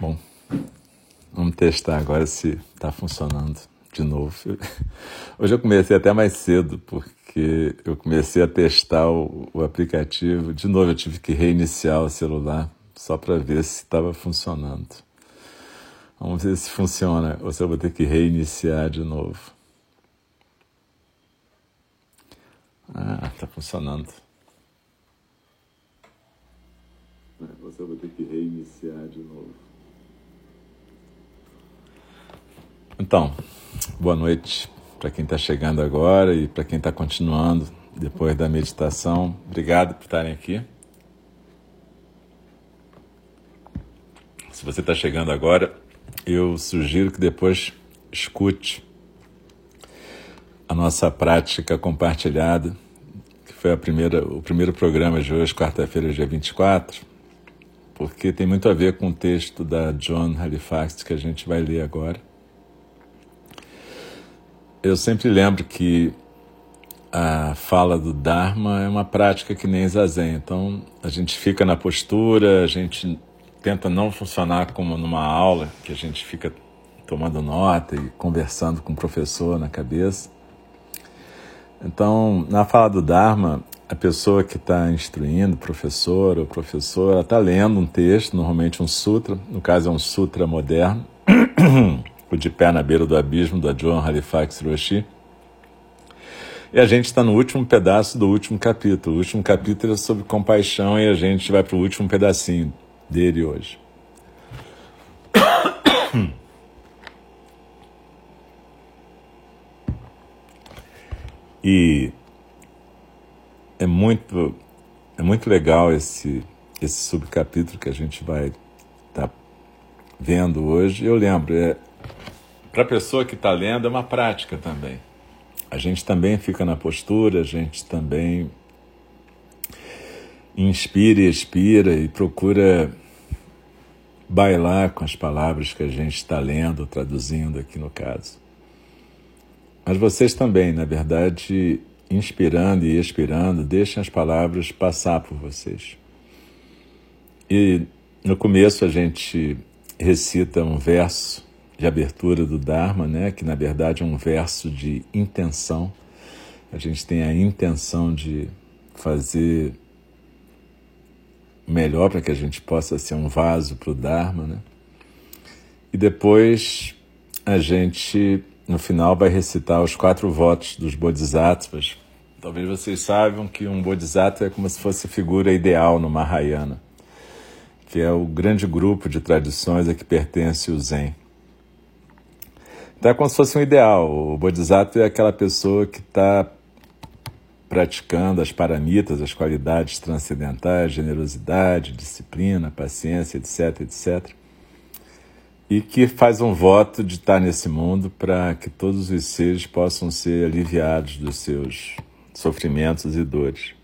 Bom, vamos testar agora se está funcionando de novo. Hoje eu comecei até mais cedo, porque eu comecei a testar o, o aplicativo. De novo, eu tive que reiniciar o celular só para ver se estava funcionando. Vamos ver se funciona ou se eu vou ter que reiniciar de novo. Ah, está funcionando. Você vai ter que reiniciar de novo. Então, boa noite para quem está chegando agora e para quem está continuando depois da meditação. Obrigado por estarem aqui. Se você está chegando agora, eu sugiro que depois escute a nossa prática compartilhada, que foi a primeira, o primeiro programa de hoje, quarta-feira, dia 24, porque tem muito a ver com o texto da John Halifax que a gente vai ler agora eu sempre lembro que a fala do Dharma é uma prática que nem zazen. Então, a gente fica na postura, a gente tenta não funcionar como numa aula, que a gente fica tomando nota e conversando com o professor na cabeça. Então, na fala do Dharma, a pessoa que está instruindo, professor ou professora, está lendo um texto, normalmente um sutra, no caso é um sutra moderno. o De Pé na Beira do Abismo, da John Halifax Roshi. E a gente está no último pedaço do último capítulo. O último capítulo é sobre compaixão e a gente vai para o último pedacinho dele hoje. E é muito, é muito legal esse, esse subcapítulo que a gente vai estar tá vendo hoje. Eu lembro, é, para a pessoa que está lendo, é uma prática também. A gente também fica na postura, a gente também inspira e expira e procura bailar com as palavras que a gente está lendo, traduzindo aqui no caso. Mas vocês também, na verdade, inspirando e expirando, deixem as palavras passar por vocês. E no começo a gente recita um verso de abertura do Dharma, né, que na verdade é um verso de intenção. A gente tem a intenção de fazer melhor para que a gente possa ser um vaso para o Dharma, né? E depois a gente, no final, vai recitar os quatro votos dos Bodhisattvas. Talvez vocês saibam que um Bodhisattva é como se fosse figura ideal no Mahayana, que é o grande grupo de tradições a que pertence o Zen. Então é como se fosse um ideal. O Bodhisattva é aquela pessoa que está praticando as paramitas, as qualidades transcendentais, generosidade, disciplina, paciência, etc, etc. E que faz um voto de estar nesse mundo para que todos os seres possam ser aliviados dos seus sofrimentos e dores.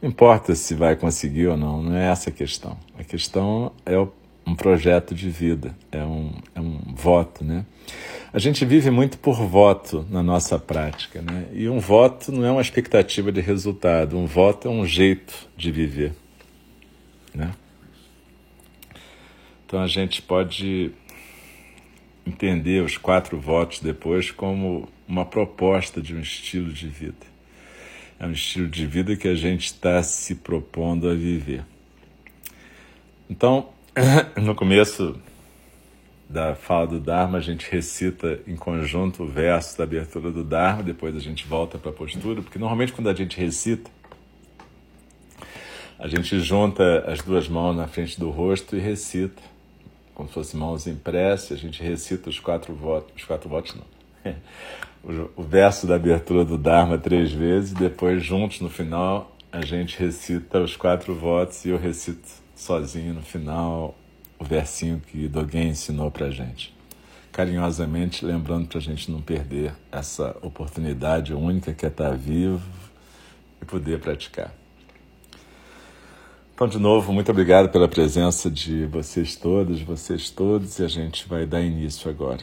Não importa se vai conseguir ou não, não é essa a questão. A questão é um projeto de vida, é um, é um voto, né? A gente vive muito por voto na nossa prática, né? E um voto não é uma expectativa de resultado, um voto é um jeito de viver, né? Então a gente pode entender os quatro votos depois como uma proposta de um estilo de vida. É um estilo de vida que a gente está se propondo a viver. Então, no começo da fala do Dharma, a gente recita em conjunto o verso da abertura do Dharma, depois a gente volta para a postura, porque normalmente quando a gente recita, a gente junta as duas mãos na frente do rosto e recita, como se fossem mãos em prece, a gente recita os quatro votos, os quatro votos não, o, verso da abertura do Dharma três vezes, depois juntos no final a gente recita os quatro votos e eu recito sozinho no final o versinho que Dogen ensinou para gente. Carinhosamente lembrando para a gente não perder essa oportunidade única que é estar vivo e poder praticar. Então, de novo, muito obrigado pela presença de vocês todos, vocês todos, e a gente vai dar início agora.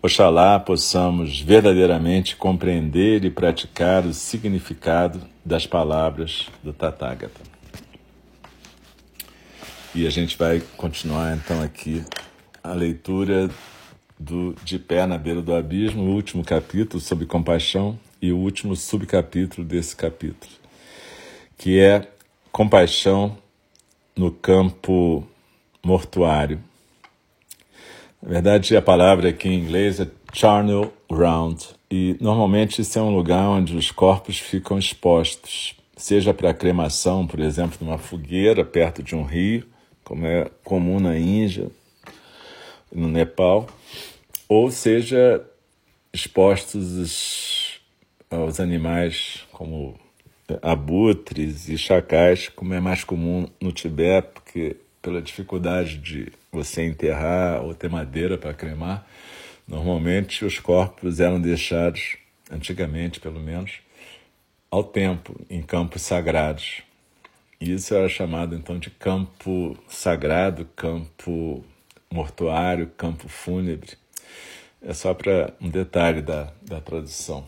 Oxalá possamos verdadeiramente compreender e praticar o significado das palavras do Tathagata. E a gente vai continuar então aqui a leitura do De Pé na Beira do Abismo, o último capítulo sobre compaixão e o último subcapítulo desse capítulo, que é compaixão no campo mortuário. Na verdade, a palavra aqui em inglês é charnel ground, e normalmente isso é um lugar onde os corpos ficam expostos, seja para cremação, por exemplo, numa fogueira perto de um rio, como é comum na Índia, no Nepal, ou seja expostos aos animais como abutres e chacais, como é mais comum no Tibete, porque pela dificuldade de você enterrar ou ter madeira para cremar, normalmente os corpos eram deixados, antigamente pelo menos, ao tempo, em campos sagrados. E isso era chamado então de campo sagrado, campo mortuário, campo fúnebre. É só para um detalhe da, da tradução.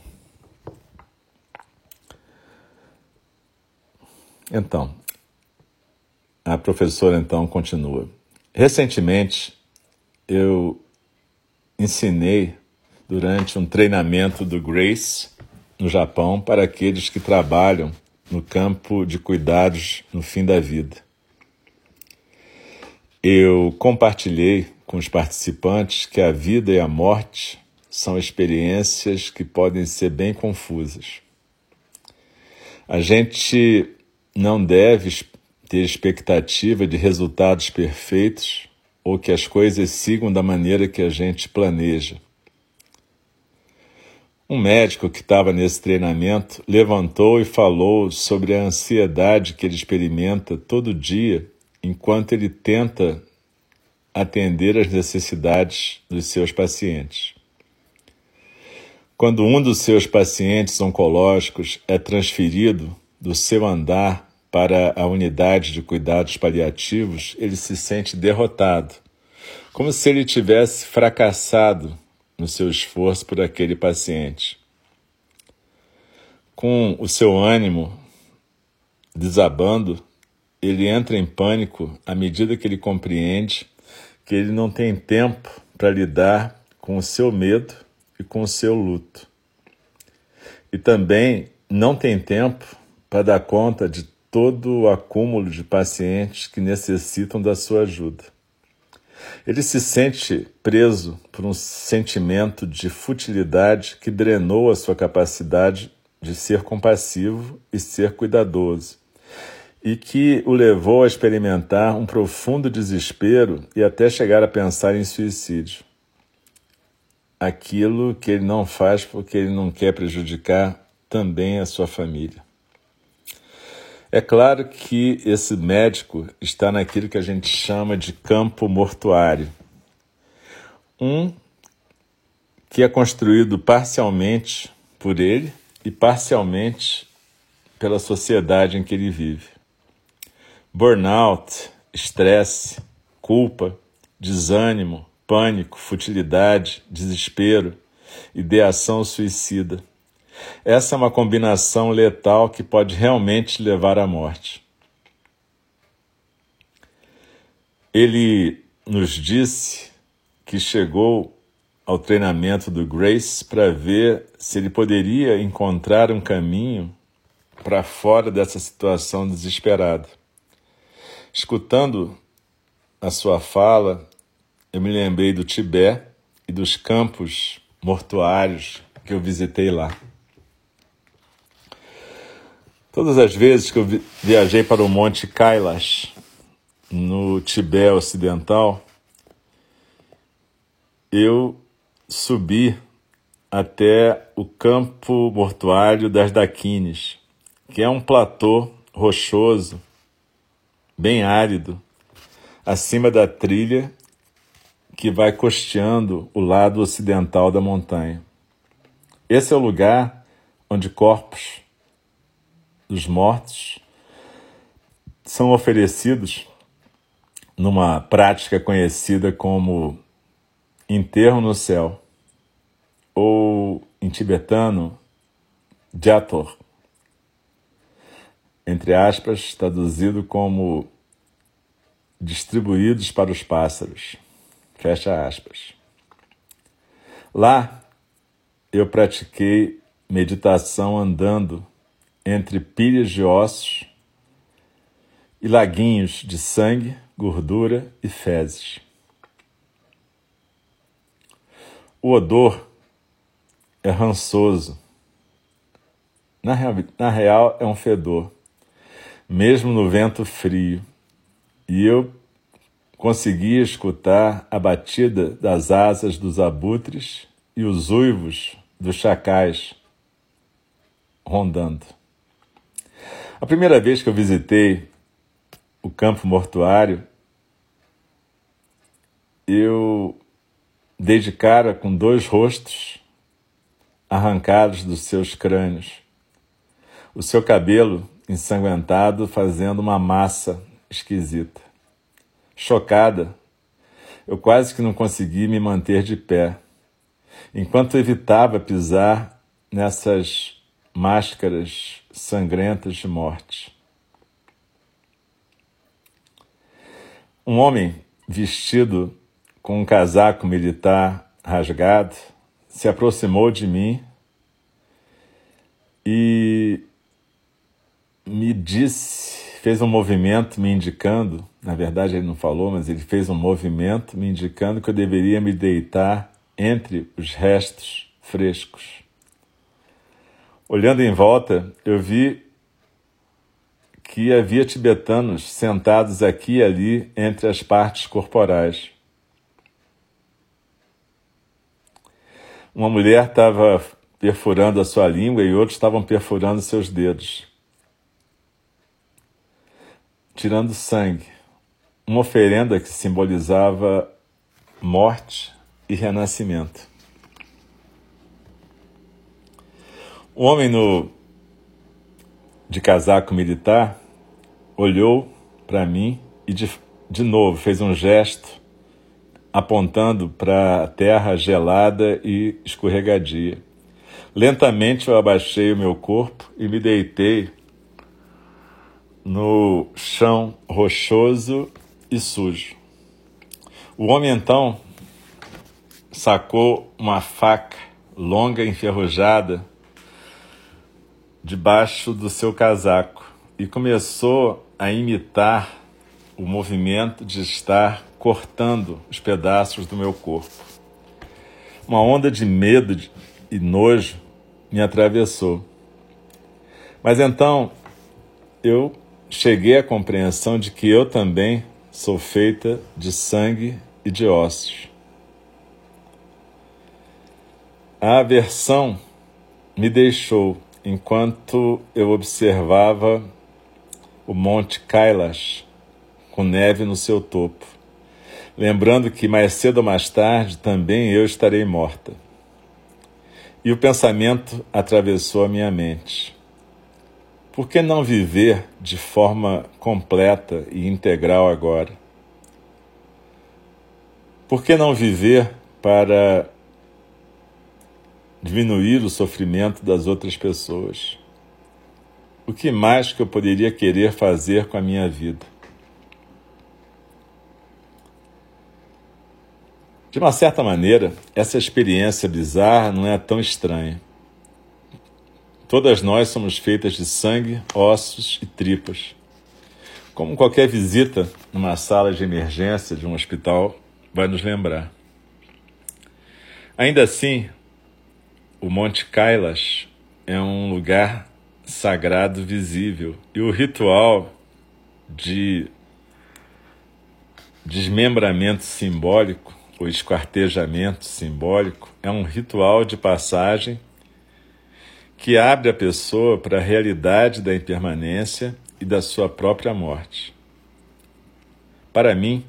Então, a professora então continua. Recentemente, eu ensinei durante um treinamento do Grace no Japão para aqueles que trabalham no campo de cuidados no fim da vida. Eu compartilhei com os participantes que a vida e a morte são experiências que podem ser bem confusas. A gente não deve ter expectativa de resultados perfeitos ou que as coisas sigam da maneira que a gente planeja. Um médico que estava nesse treinamento levantou e falou sobre a ansiedade que ele experimenta todo dia enquanto ele tenta atender às necessidades dos seus pacientes. Quando um dos seus pacientes oncológicos é transferido do seu andar para a unidade de cuidados paliativos, ele se sente derrotado, como se ele tivesse fracassado no seu esforço por aquele paciente. Com o seu ânimo desabando, ele entra em pânico à medida que ele compreende que ele não tem tempo para lidar com o seu medo e com o seu luto. E também não tem tempo para dar conta de todo o acúmulo de pacientes que necessitam da sua ajuda. Ele se sente preso por um sentimento de futilidade que drenou a sua capacidade de ser compassivo e ser cuidadoso, e que o levou a experimentar um profundo desespero e até chegar a pensar em suicídio. Aquilo que ele não faz porque ele não quer prejudicar também a sua família. É claro que esse médico está naquilo que a gente chama de campo mortuário. Um que é construído parcialmente por ele e parcialmente pela sociedade em que ele vive. Burnout, estresse, culpa, desânimo, pânico, futilidade, desespero, ideação suicida essa é uma combinação letal que pode realmente levar à morte. Ele nos disse que chegou ao treinamento do Grace para ver se ele poderia encontrar um caminho para fora dessa situação desesperada. Escutando a sua fala, eu me lembrei do Tibete e dos campos mortuários que eu visitei lá. Todas as vezes que eu viajei para o Monte Kailash, no Tibete Ocidental, eu subi até o campo mortuário das Daquines, que é um platô rochoso, bem árido, acima da trilha que vai costeando o lado ocidental da montanha. Esse é o lugar onde corpos dos mortos são oferecidos numa prática conhecida como enterro no céu, ou em tibetano, jator, entre aspas, traduzido como distribuídos para os pássaros, fecha aspas. Lá eu pratiquei meditação andando entre pilhas de ossos e laguinhos de sangue gordura e fezes. O odor é rançoso. Na real, na real, é um fedor, mesmo no vento frio. E eu conseguia escutar a batida das asas dos abutres e os uivos dos chacais rondando. A primeira vez que eu visitei o campo mortuário, eu dei de cara com dois rostos arrancados dos seus crânios, o seu cabelo ensanguentado fazendo uma massa esquisita. Chocada, eu quase que não consegui me manter de pé, enquanto evitava pisar nessas máscaras sangrentas de morte. Um homem vestido com um casaco militar rasgado, se aproximou de mim e me disse, fez um movimento me indicando, na verdade ele não falou, mas ele fez um movimento me indicando que eu deveria me deitar entre os restos frescos. Olhando em volta, eu vi que havia tibetanos sentados aqui e ali entre as partes corporais. Uma mulher estava perfurando a sua língua e outros estavam perfurando seus dedos, tirando sangue. Uma oferenda que simbolizava morte e renascimento. O homem no de casaco militar olhou para mim e de, de novo fez um gesto apontando para a terra gelada e escorregadia. Lentamente eu abaixei o meu corpo e me deitei no chão rochoso e sujo. O homem então sacou uma faca longa e enferrujada debaixo do seu casaco e começou a imitar o movimento de estar cortando os pedaços do meu corpo. Uma onda de medo e nojo me atravessou. Mas então eu cheguei à compreensão de que eu também sou feita de sangue e de ossos. A aversão me deixou enquanto eu observava o Monte Kailash com neve no seu topo lembrando que mais cedo ou mais tarde também eu estarei morta. E o pensamento atravessou a minha mente. Por que não viver de forma completa e integral agora? Por que não viver para diminuir o sofrimento das outras pessoas? O que mais que eu poderia querer fazer com a minha vida? De uma certa maneira, essa experiência bizarra não é tão estranha. Todas nós somos feitas de sangue, ossos e tripas. Como qualquer visita numa sala de emergência de um hospital vai nos lembrar. Ainda assim, o Monte Kailash é um lugar sagrado visível e o ritual de desmembramento simbólico, o esquartejamento simbólico, é um ritual de passagem que abre a pessoa para a realidade da impermanência e da sua própria morte. Para mim,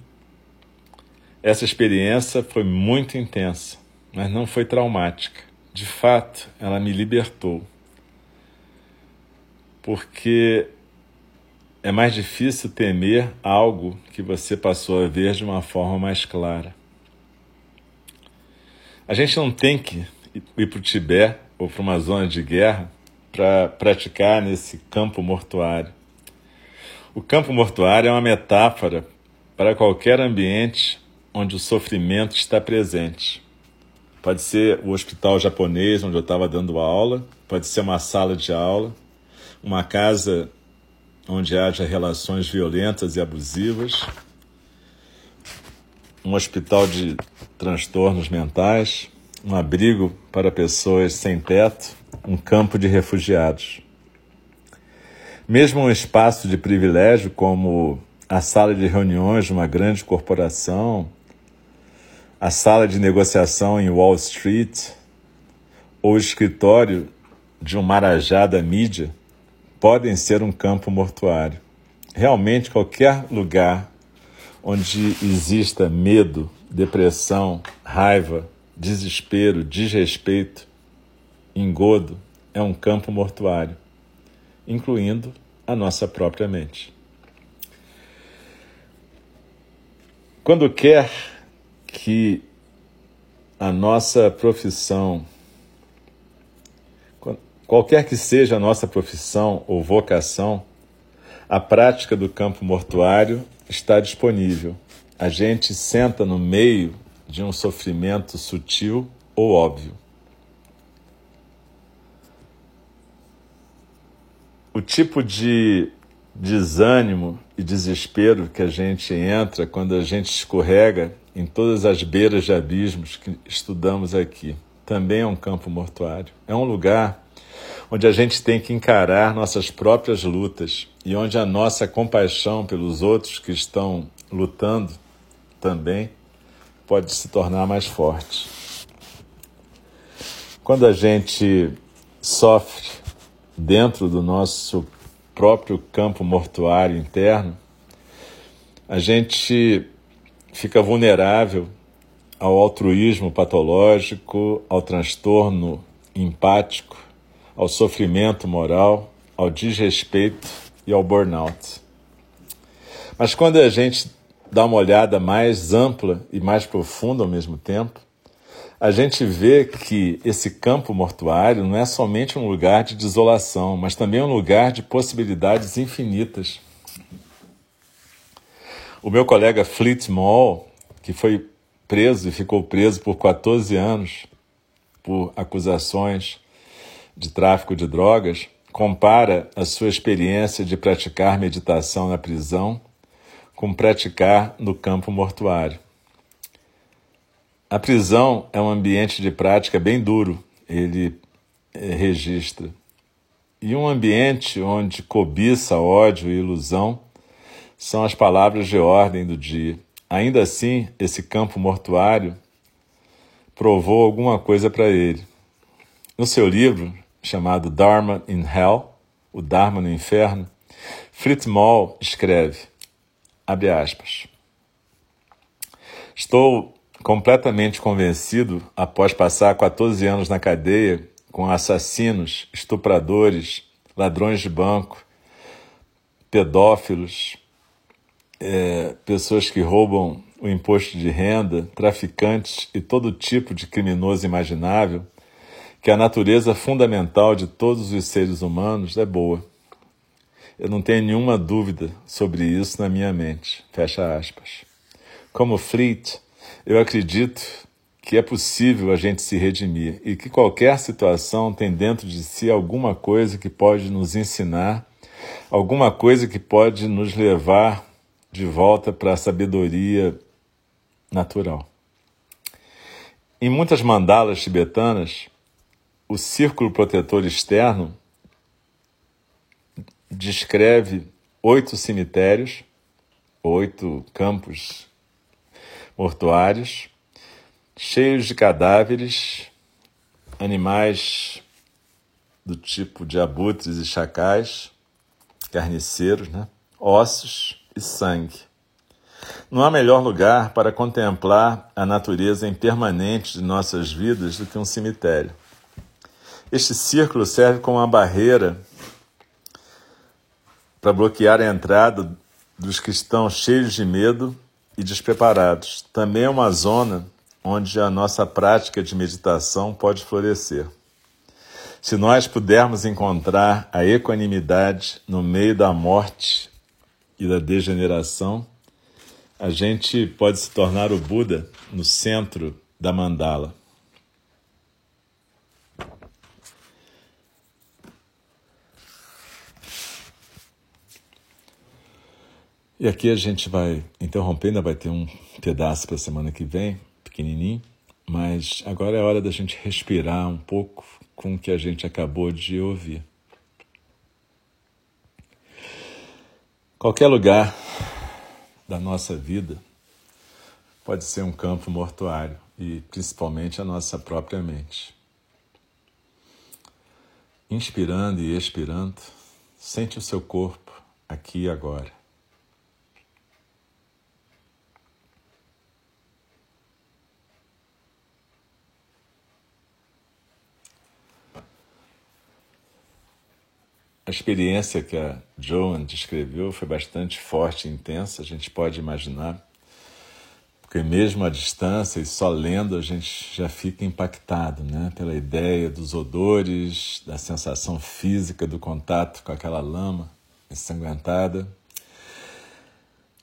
essa experiência foi muito intensa, mas não foi traumática. De fato, ela me libertou. Porque é mais difícil temer algo que você passou a ver de uma forma mais clara. A gente não tem que ir para o Tibete ou para uma zona de guerra para praticar nesse campo mortuário. O campo mortuário é uma metáfora para qualquer ambiente onde o sofrimento está presente. Pode ser o hospital japonês onde eu estava dando aula, pode ser uma sala de aula, uma casa onde haja relações violentas e abusivas, um hospital de transtornos mentais, um abrigo para pessoas sem teto, um campo de refugiados. Mesmo um espaço de privilégio como a sala de reuniões de uma grande corporação, a sala de negociação em Wall Street ou o escritório de um marajá da mídia podem ser um campo mortuário. Realmente, qualquer lugar onde exista medo, depressão, raiva, desespero, desrespeito, engodo, é um campo mortuário incluindo a nossa própria mente. Quando quer que a nossa profissão, qualquer que seja a nossa profissão ou vocação, a prática do campo mortuário está disponível. A gente senta no meio de um sofrimento sutil ou óbvio. o tipo de desânimo e desespero que a gente entra quando a gente escorrega em todas as beiras de abismos que estudamos aqui. Também é um campo mortuário. É um lugar onde a gente tem que encarar nossas próprias lutas e onde a nossa compaixão pelos outros que estão lutando também pode se tornar mais forte. Quando a gente sofre dentro do nosso próprio campo mortuário interno, a gente fica vulnerável ao altruísmo patológico, ao transtorno empático, ao sofrimento moral, ao desrespeito e ao burnout. Mas quando a gente dá uma olhada mais ampla e mais profunda ao mesmo tempo, a gente vê que esse campo mortuário não é somente um lugar de desolação, mas também um lugar de possibilidades infinitas. O meu colega Fleet Mall, que foi preso e ficou preso por 14 anos por acusações de tráfico de drogas, compara a sua experiência de praticar meditação na prisão com praticar no campo mortuário. A prisão é um ambiente de prática bem duro, ele é, registra. E um ambiente onde cobiça, ódio e ilusão são as palavras de ordem do dia. Ainda assim, esse campo mortuário provou alguma coisa para ele. No seu livro, chamado Dharma in Hell, o Dharma no Inferno, Fritz Moll escreve, abre aspas, Estou completamente convencido, após passar 14 anos na cadeia com assassinos, estupradores, ladrões de banco, pedófilos, é, pessoas que roubam o imposto de renda, traficantes e todo tipo de criminoso imaginável, que a natureza fundamental de todos os seres humanos é boa. Eu não tenho nenhuma dúvida sobre isso na minha mente. Fecha aspas. Como Fleet, eu acredito que é possível a gente se redimir e que qualquer situação tem dentro de si alguma coisa que pode nos ensinar, alguma coisa que pode nos levar de volta para a sabedoria natural. Em muitas mandalas tibetanas, o círculo protetor externo descreve oito cemitérios, oito campos mortuários, cheios de cadáveres, animais do tipo de abutres e chacais, carniceiros, né? ossos e sangue. Não há melhor lugar para contemplar a natureza impermanente de nossas vidas do que um cemitério. Este círculo serve como uma barreira para bloquear a entrada dos que estão cheios de medo e despreparados. Também é uma zona onde a nossa prática de meditação pode florescer. Se nós pudermos encontrar a equanimidade no meio da morte e da degeneração, a gente pode se tornar o Buda no centro da mandala. E aqui a gente vai interromper, ainda vai ter um pedaço para a semana que vem, pequenininho, mas agora é hora da gente respirar um pouco com o que a gente acabou de ouvir. Qualquer lugar da nossa vida pode ser um campo mortuário e principalmente a nossa própria mente. Inspirando e expirando, sente o seu corpo aqui e agora. A experiência que a Joan descreveu foi bastante forte e intensa, a gente pode imaginar, porque mesmo à distância e só lendo a gente já fica impactado né, pela ideia dos odores, da sensação física do contato com aquela lama ensanguentada,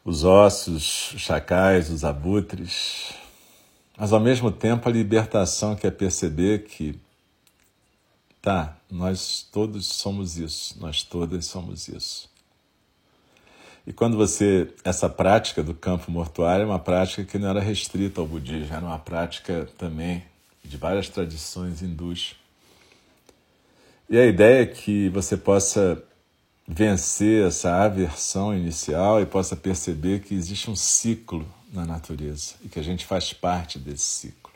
os ossos, os chacais, os abutres, mas ao mesmo tempo a libertação que é perceber que Tá, nós todos somos isso, nós todas somos isso. E quando você. Essa prática do campo mortuário é uma prática que não era restrita ao budismo, era uma prática também de várias tradições hindus. E a ideia é que você possa vencer essa aversão inicial e possa perceber que existe um ciclo na natureza e que a gente faz parte desse ciclo.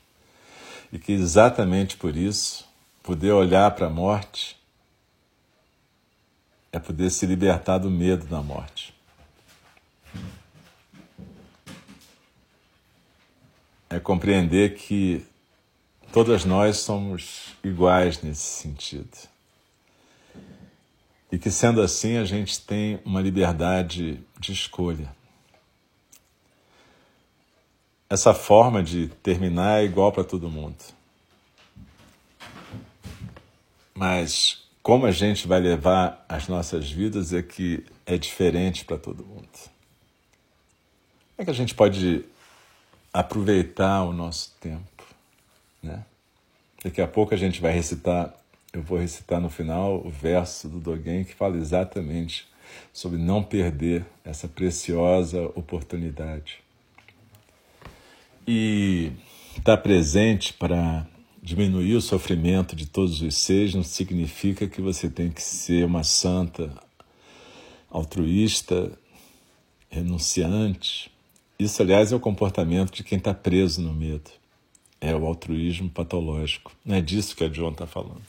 E que exatamente por isso Poder olhar para a morte é poder se libertar do medo da morte. É compreender que todas nós somos iguais nesse sentido. E que sendo assim a gente tem uma liberdade de escolha. Essa forma de terminar é igual para todo mundo. Mas como a gente vai levar as nossas vidas é que é diferente para todo mundo. Como é que a gente pode aproveitar o nosso tempo, né? Daqui a pouco a gente vai recitar, eu vou recitar no final o verso do Dogen que fala exatamente sobre não perder essa preciosa oportunidade. E estar tá presente para Diminuir o sofrimento de todos os seres não significa que você tem que ser uma santa altruísta, renunciante. Isso, aliás, é o comportamento de quem está preso no medo. É o altruísmo patológico. Não é disso que a John está falando.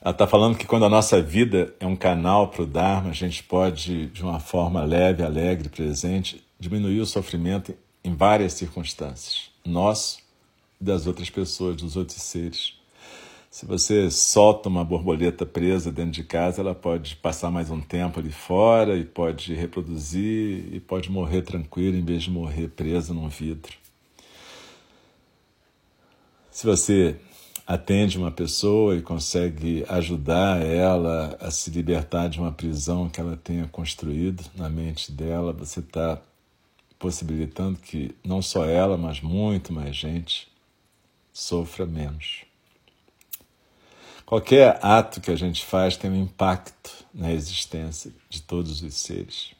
Ela está falando que quando a nossa vida é um canal para o Dharma, a gente pode, de uma forma leve, alegre, presente, diminuir o sofrimento em várias circunstâncias. Nosso das outras pessoas, dos outros seres. Se você solta uma borboleta presa dentro de casa, ela pode passar mais um tempo ali fora e pode reproduzir e pode morrer tranquila em vez de morrer presa num vidro. Se você atende uma pessoa e consegue ajudar ela a se libertar de uma prisão que ela tenha construído na mente dela, você está possibilitando que não só ela, mas muito mais gente sofra menos. Qualquer ato que a gente faz tem um impacto na existência de todos os seres.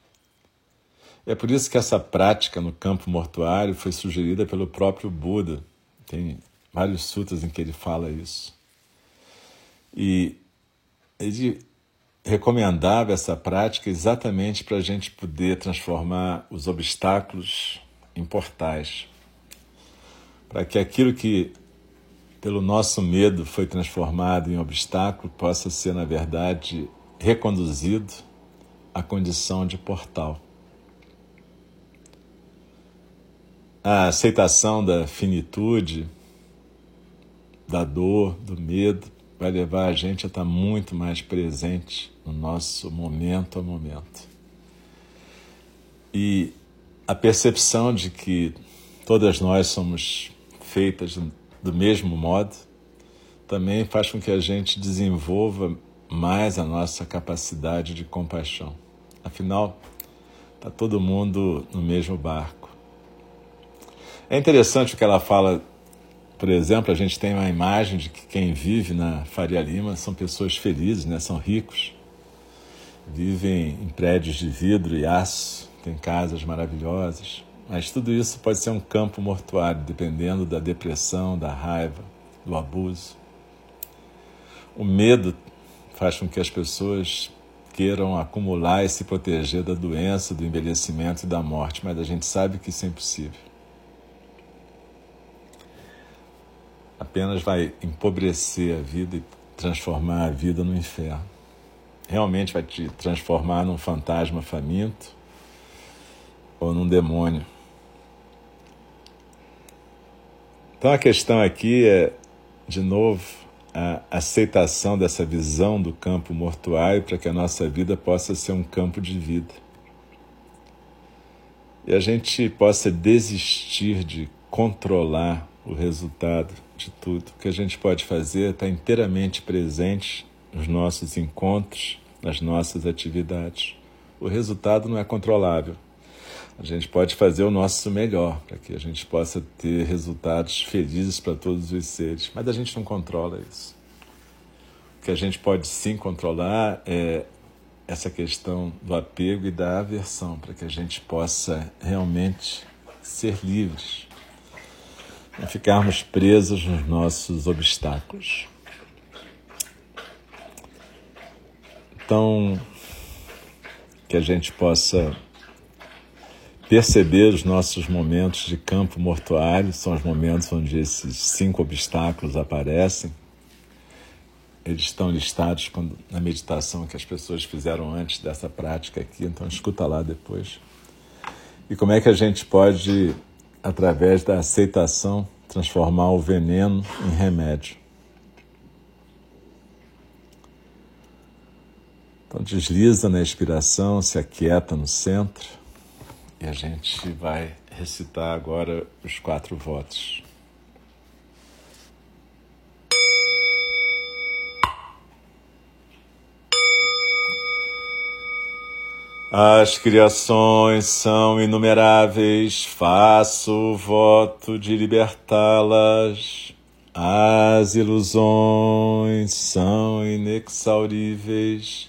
É por isso que essa prática no campo mortuário foi sugerida pelo próprio Buda. Tem vários sutras em que ele fala isso. E ele recomendava essa prática exatamente para a gente poder transformar os obstáculos em portais. Para que aquilo que, pelo nosso medo, foi transformado em obstáculo possa ser, na verdade, reconduzido à condição de portal. A aceitação da finitude, da dor, do medo, vai levar a gente a estar muito mais presente no nosso momento a momento. E a percepção de que todas nós somos feitas do mesmo modo também faz com que a gente desenvolva mais a nossa capacidade de compaixão. Afinal, está todo mundo no mesmo barco. É interessante o que ela fala por exemplo, a gente tem uma imagem de que quem vive na Faria Lima são pessoas felizes, né? são ricos, vivem em prédios de vidro e aço, têm casas maravilhosas. Mas tudo isso pode ser um campo mortuário, dependendo da depressão, da raiva, do abuso. O medo faz com que as pessoas queiram acumular e se proteger da doença, do envelhecimento e da morte, mas a gente sabe que isso é impossível. apenas vai empobrecer a vida e transformar a vida no inferno. Realmente vai te transformar num fantasma faminto ou num demônio. Então a questão aqui é, de novo, a aceitação dessa visão do campo mortuário para que a nossa vida possa ser um campo de vida. E a gente possa desistir de controlar o resultado de tudo. O que a gente pode fazer é estar inteiramente presente nos nossos encontros, nas nossas atividades. O resultado não é controlável. A gente pode fazer o nosso melhor para que a gente possa ter resultados felizes para todos os seres, mas a gente não controla isso. O que a gente pode sim controlar é essa questão do apego e da aversão, para que a gente possa realmente ser livres não ficarmos presos nos nossos obstáculos. Então, que a gente possa perceber os nossos momentos de campo mortuário, são os momentos onde esses cinco obstáculos aparecem. Eles estão listados quando, na meditação que as pessoas fizeram antes dessa prática aqui, então escuta lá depois. E como é que a gente pode através da aceitação, transformar o veneno em remédio. Então desliza na expiração, se aquieta no centro e a gente vai recitar agora os quatro votos. As criações são inumeráveis, faço o voto de libertá-las. As ilusões são inexauríveis,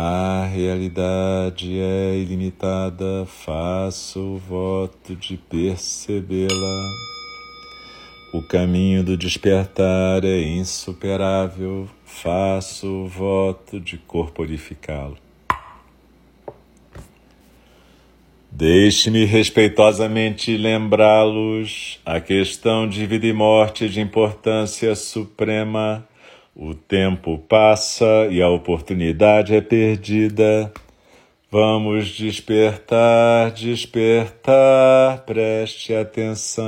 A realidade é ilimitada, faço o voto de percebê-la. O caminho do despertar é insuperável, faço o voto de corporificá-lo. Deixe-me respeitosamente lembrá-los: a questão de vida e morte é de importância suprema. O tempo passa e a oportunidade é perdida. Vamos despertar, despertar, preste atenção.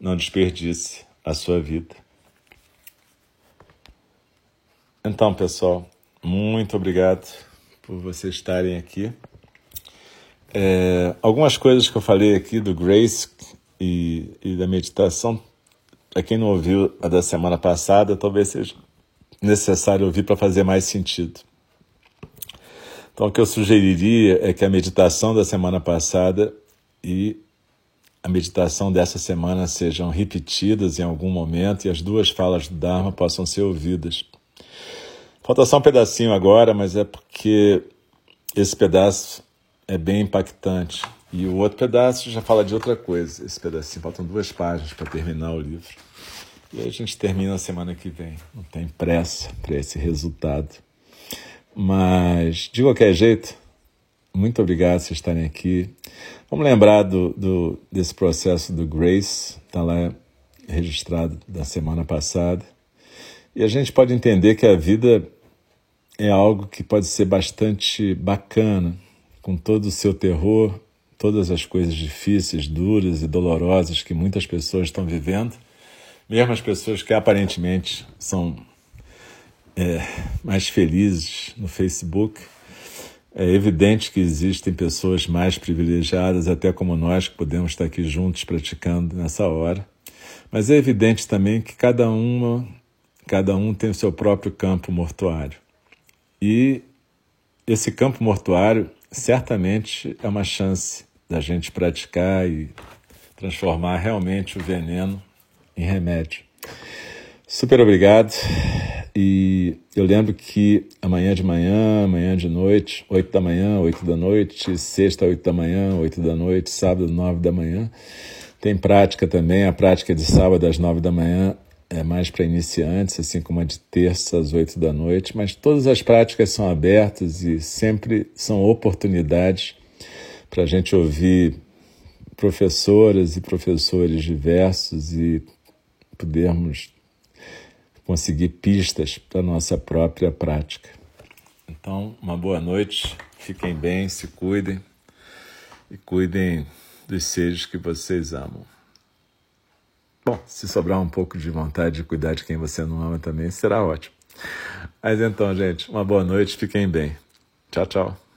Não desperdice a sua vida. Então, pessoal, muito obrigado por vocês estarem aqui. É, algumas coisas que eu falei aqui do Grace e, e da meditação, para quem não ouviu a da semana passada, talvez seja necessário ouvir para fazer mais sentido. Então, o que eu sugeriria é que a meditação da semana passada e a meditação dessa semana sejam repetidas em algum momento e as duas falas do Dharma possam ser ouvidas. Falta só um pedacinho agora, mas é porque esse pedaço é bem impactante. E o outro pedaço já fala de outra coisa. Esse pedacinho, faltam duas páginas para terminar o livro. E aí a gente termina a semana que vem. Não tem pressa para esse resultado. Mas, de qualquer jeito, muito obrigado por estarem aqui. Vamos lembrar do, do, desse processo do Grace, está lá registrado da semana passada. E a gente pode entender que a vida é algo que pode ser bastante bacana, com todo o seu terror, todas as coisas difíceis, duras e dolorosas que muitas pessoas estão vivendo, mesmo as pessoas que aparentemente são é, mais felizes no Facebook. É evidente que existem pessoas mais privilegiadas, até como nós, que podemos estar aqui juntos praticando nessa hora. Mas é evidente também que cada uma, cada um tem o seu próprio campo mortuário. E esse campo mortuário certamente é uma chance da gente praticar e transformar realmente o veneno em remédio. Super obrigado. E eu lembro que amanhã de manhã, amanhã de noite, 8 da manhã, 8 da noite, sexta, 8 da manhã, 8 da noite, sábado, 9 da manhã. Tem prática também, a prática de sábado às 9 da manhã é mais para iniciantes, assim como a de terça às 8 da noite, mas todas as práticas são abertas e sempre são oportunidades para a gente ouvir professoras e professores diversos e podermos conseguir pistas para nossa própria prática. Então, uma boa noite, fiquem bem, se cuidem e cuidem dos seres que vocês amam. Bom, se sobrar um pouco de vontade de cuidar de quem você não ama também, será ótimo. Mas então, gente, uma boa noite, fiquem bem. Tchau, tchau.